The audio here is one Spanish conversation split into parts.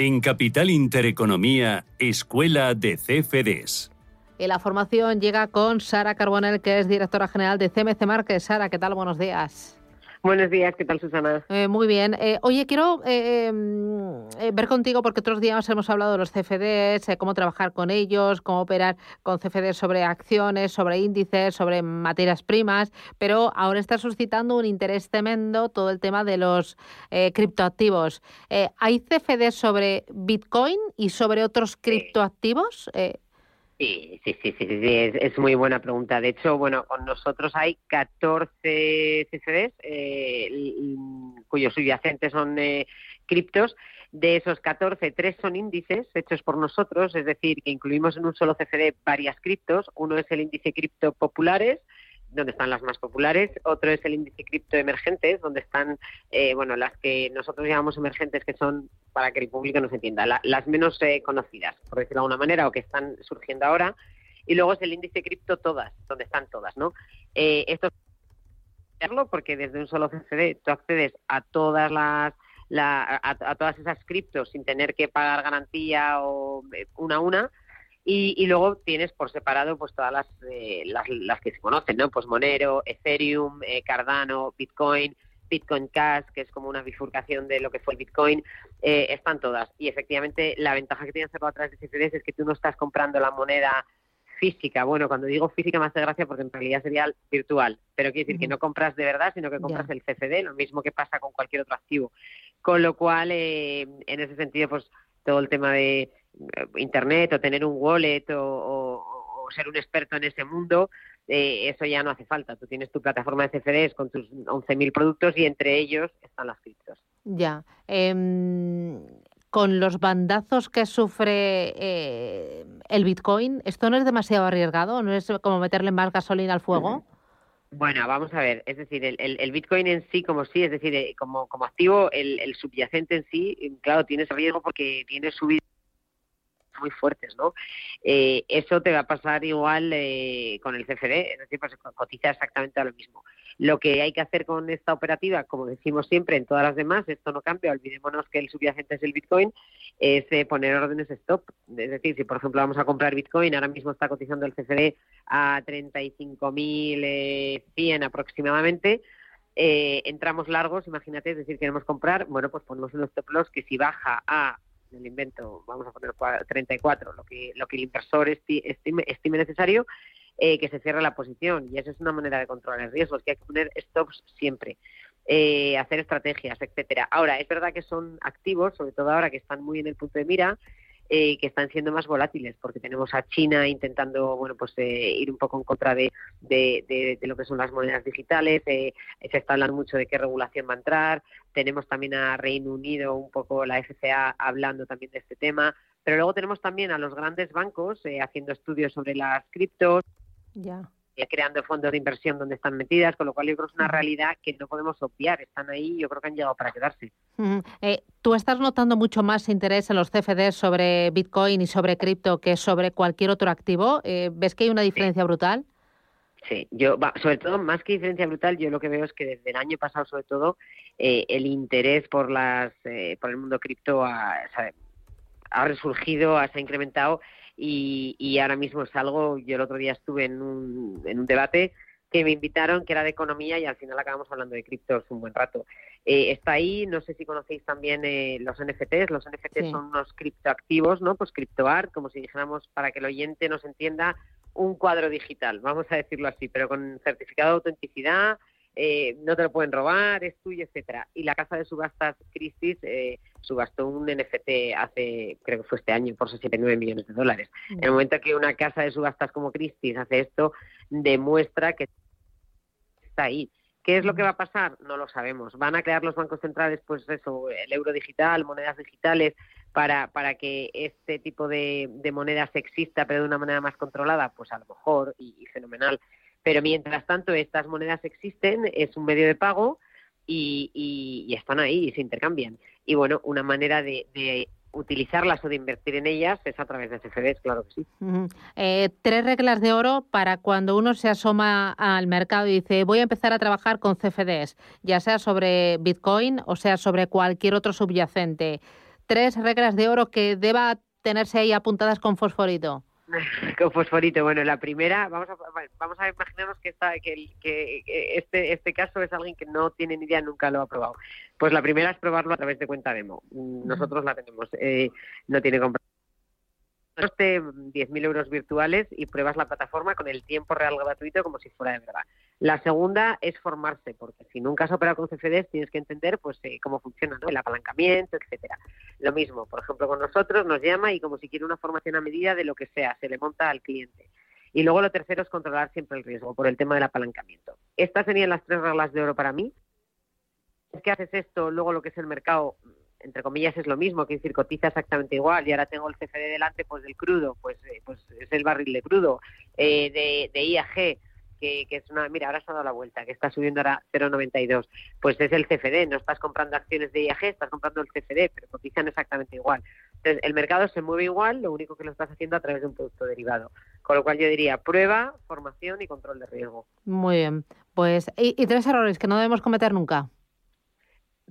En Capital Intereconomía, Escuela de CFDs. Y la formación llega con Sara Carbonell, que es directora general de CMC Márquez. Sara, ¿qué tal? Buenos días. Buenos días, ¿qué tal Susana? Eh, muy bien. Eh, oye, quiero eh, em, ver contigo, porque otros días hemos hablado de los CFDs, cómo trabajar con ellos, cómo operar con CFDs sobre acciones, sobre índices, sobre materias primas, pero ahora está suscitando un interés tremendo todo el tema de los criptoactivos. ¿Hay CFDs sobre Bitcoin y sobre otros criptoactivos? Sí, sí, sí, sí, es, muy buena pregunta. De hecho, bueno, con nosotros hay 14 CFDs eh, cuyos subyacentes son eh, criptos. De esos 14, tres son índices hechos por nosotros, es decir, que incluimos en un solo CFD varias criptos. Uno es el índice cripto populares, donde están las más populares, otro es el índice cripto emergentes, donde están, eh, bueno, las que nosotros llamamos emergentes, que son, para que el público nos entienda, las menos eh, conocidas, por decirlo de alguna manera, o que están surgiendo ahora, y luego es el índice cripto todas, donde están todas, ¿no? Eh, esto porque desde un solo CFD tú accedes a todas las a, todas esas criptos sin tener que pagar garantía o una a una y, luego tienes por separado pues todas las, eh, las, las, que se conocen, ¿no? Pues Monero, Ethereum, eh, Cardano, Bitcoin, Bitcoin Cash, que es como una bifurcación de lo que fue el Bitcoin, eh, están todas. Y efectivamente la ventaja que tiene hacerlo a través de CFDs es que tú no estás comprando la moneda física. Bueno, cuando digo física me hace gracia porque en realidad sería virtual, pero quiere decir que no compras de verdad, sino que compras el CFD, lo mismo que pasa con cualquier otro activo. Con lo cual, en ese sentido, pues todo el tema de eh, internet o tener un wallet o, ser un experto en ese mundo, eh, eso ya no hace falta. Tú tienes tu plataforma de CFDs con tus 11.000 productos y entre ellos están las criptos. Ya. Em, con los bandazos que sufre eh, el Bitcoin, ¿esto no es demasiado arriesgado? ¿No es como meterle más gasolina al fuego? Bueno, vamos a ver, es decir, el, el, Bitcoin en sí como sí, es decir, como, como activo, el, el subyacente en sí, claro, tiene ese riesgo porque tiene subido muy fuertes, ¿no? Eh, eso te va a pasar igual eh, con el CFD, es decir, pues cotiza exactamente a lo mismo. Lo que hay que hacer con esta operativa, como decimos siempre en todas las demás, esto no cambia, olvidémonos que el subyacente es el Bitcoin, es eh, poner órdenes stop. Es decir, si por ejemplo vamos a comprar Bitcoin, ahora mismo está cotizando el CFD a 35.100 aproximadamente, entramos largos, imagínate, es decir, queremos comprar, bueno, pues ponemos unos stop loss que si baja a el invento, vamos a poner 34, lo que, lo que el inversor estime, estime necesario, eh, que se cierre la posición. Y esa es una manera de controlar el riesgo, es que hay que poner stops siempre, eh, hacer estrategias, etcétera. Ahora, es verdad que son activos, sobre todo ahora que están muy en el punto de mira, eh, que están siendo más volátiles, porque tenemos a China intentando, bueno, pues eh, ir un poco en contra de, de, lo que son las monedas digitales, eh, se está hablando mucho de qué regulación va a entrar, tenemos también a Reino Unido, un poco la FCA hablando también de este tema, pero luego tenemos también a los grandes bancos haciendo estudios sobre las criptos. Ya creando fondos de inversión donde están metidas, con lo cual yo creo que es una realidad que no podemos obviar, están ahí y yo creo que han llegado para quedarse. Eh, ¿Tú estás notando mucho más interés en los CFDs sobre Bitcoin y sobre cripto que sobre cualquier otro activo? Eh, ¿Ves que hay una diferencia brutal? Sí, yo, sobre todo, más que diferencia brutal, yo lo que veo es que desde el año pasado, sobre todo, eh, el interés por las por el mundo cripto ha, ha resurgido, se ha incrementado y, ahora mismo es algo, yo el otro día estuve en un, en un debate que me invitaron, que era de economía, y al final acabamos hablando de criptos un buen rato. Eh, está ahí, no sé si conocéis también eh, los NFTs. Los NFTs son unos criptoactivos, ¿no? Pues criptoart, como si dijéramos, para que el oyente nos entienda, un cuadro digital, vamos a decirlo así, pero con certificado de autenticidad, eh, no te lo pueden robar, es tuyo, etcétera. Y la casa de subastas Christie's eh, subastó un NFT hace, creo que fue este año, por 69 millones de dólares. En el momento que una casa de subastas como Christie's hace esto, demuestra que está ahí. ¿Qué es lo que va a pasar? No lo sabemos. ¿Van a crear los bancos centrales, pues eso, el euro digital, monedas digitales, para, para que este tipo de, monedas exista, pero de una manera más controlada? Pues a lo mejor, y fenomenal. Pero mientras tanto, estas monedas existen, es un medio de pago y, están ahí y se intercambian. Y bueno, una manera de, utilizarlas o de invertir en ellas es a través de CFDs, claro que sí. Eh, tres reglas de oro para cuando uno se asoma al mercado y dice voy a empezar a trabajar con CFDs, ya sea sobre Bitcoin o sea sobre cualquier otro subyacente. tres reglas de oro que deba tenerse ahí apuntadas con fosforito. con fosforito. Bueno, la primera, vamos a, vamos a imaginarnos que, está, que, que este, este caso es alguien que no tiene ni idea, nunca lo ha probado. Pues la primera es probarlo a través de cuenta demo. Nosotros la tenemos. Eh, no tiene coste 10.000 euros virtuales y pruebas la plataforma con el tiempo real gratuito como si fuera de verdad. La segunda es formarse, porque si nunca has operado con CFDs tienes que entender pues eh, cómo funciona el apalancamiento, etcétera. Lo mismo, por ejemplo, con nosotros nos llama y como si quiere una formación a medida de lo que sea, se le monta al cliente. Y luego lo tercero es controlar siempre el riesgo por el tema del apalancamiento. Estas serían las tres reglas de oro para mí. Es que haces esto, luego lo que es el mercado entre comillas es lo mismo, que decir, cotiza exactamente igual y ahora tengo el CFD delante pues del crudo, pues, eh, pues es el barril de crudo, eh, de, de IAG, que, que, es una, mira, ahora se ha dado la vuelta, que está subiendo ahora 0,92, pues es el CFD, no estás comprando acciones de IAG, estás comprando el CFD, pero cotizan exactamente igual. Entonces, el mercado se mueve igual, lo único que lo estás haciendo a través de un producto derivado. Con lo cual yo diría prueba, formación y control de riesgo. Muy bien. Pues, y, y tres errores que no debemos cometer nunca.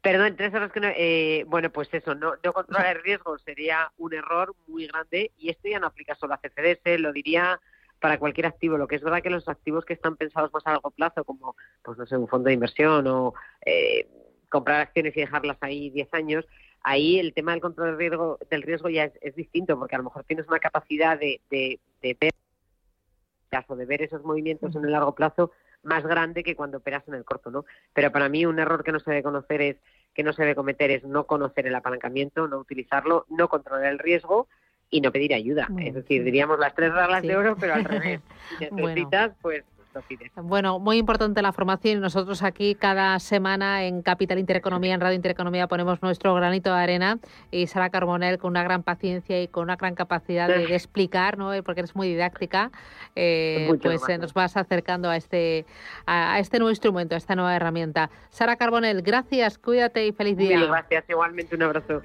Perdón, tres errores que no, eh, bueno, pues eso, no, no controlar el riesgo sería un error muy grande y esto ya no aplica solo a CFDs, lo diría para cualquier activo. Lo que es verdad que los activos que están pensados más a largo plazo, como, pues no sé, un fondo de inversión o eh, comprar acciones y dejarlas ahí 10 años, ahí el tema del control del riesgo, del riesgo ya es, distinto, porque a lo mejor tienes una capacidad de, de, de de ver esos movimientos en el largo plazo más grande que cuando operas en el corto, ¿no? Pero para mí un error que no se debe conocer es que no se debe cometer es no conocer el apalancamiento, no utilizarlo, no controlar el riesgo y no pedir ayuda. es decir, diríamos las tres reglas de oro, pero al revés. Si necesitas, pues bueno, muy importante la formación nosotros aquí cada semana en Capital Intereconomía, en Radio Intereconomía, ponemos nuestro granito de arena y Sara Carbonell con una gran paciencia y con una gran capacidad de, explicar, ¿no? Eh, porque eres muy didáctica, eh, pues eh, nos vas acercando a este, a, este nuevo instrumento, a esta nueva herramienta. Sara Carbonell, gracias, cuídate y feliz día. gracias, igualmente un abrazo.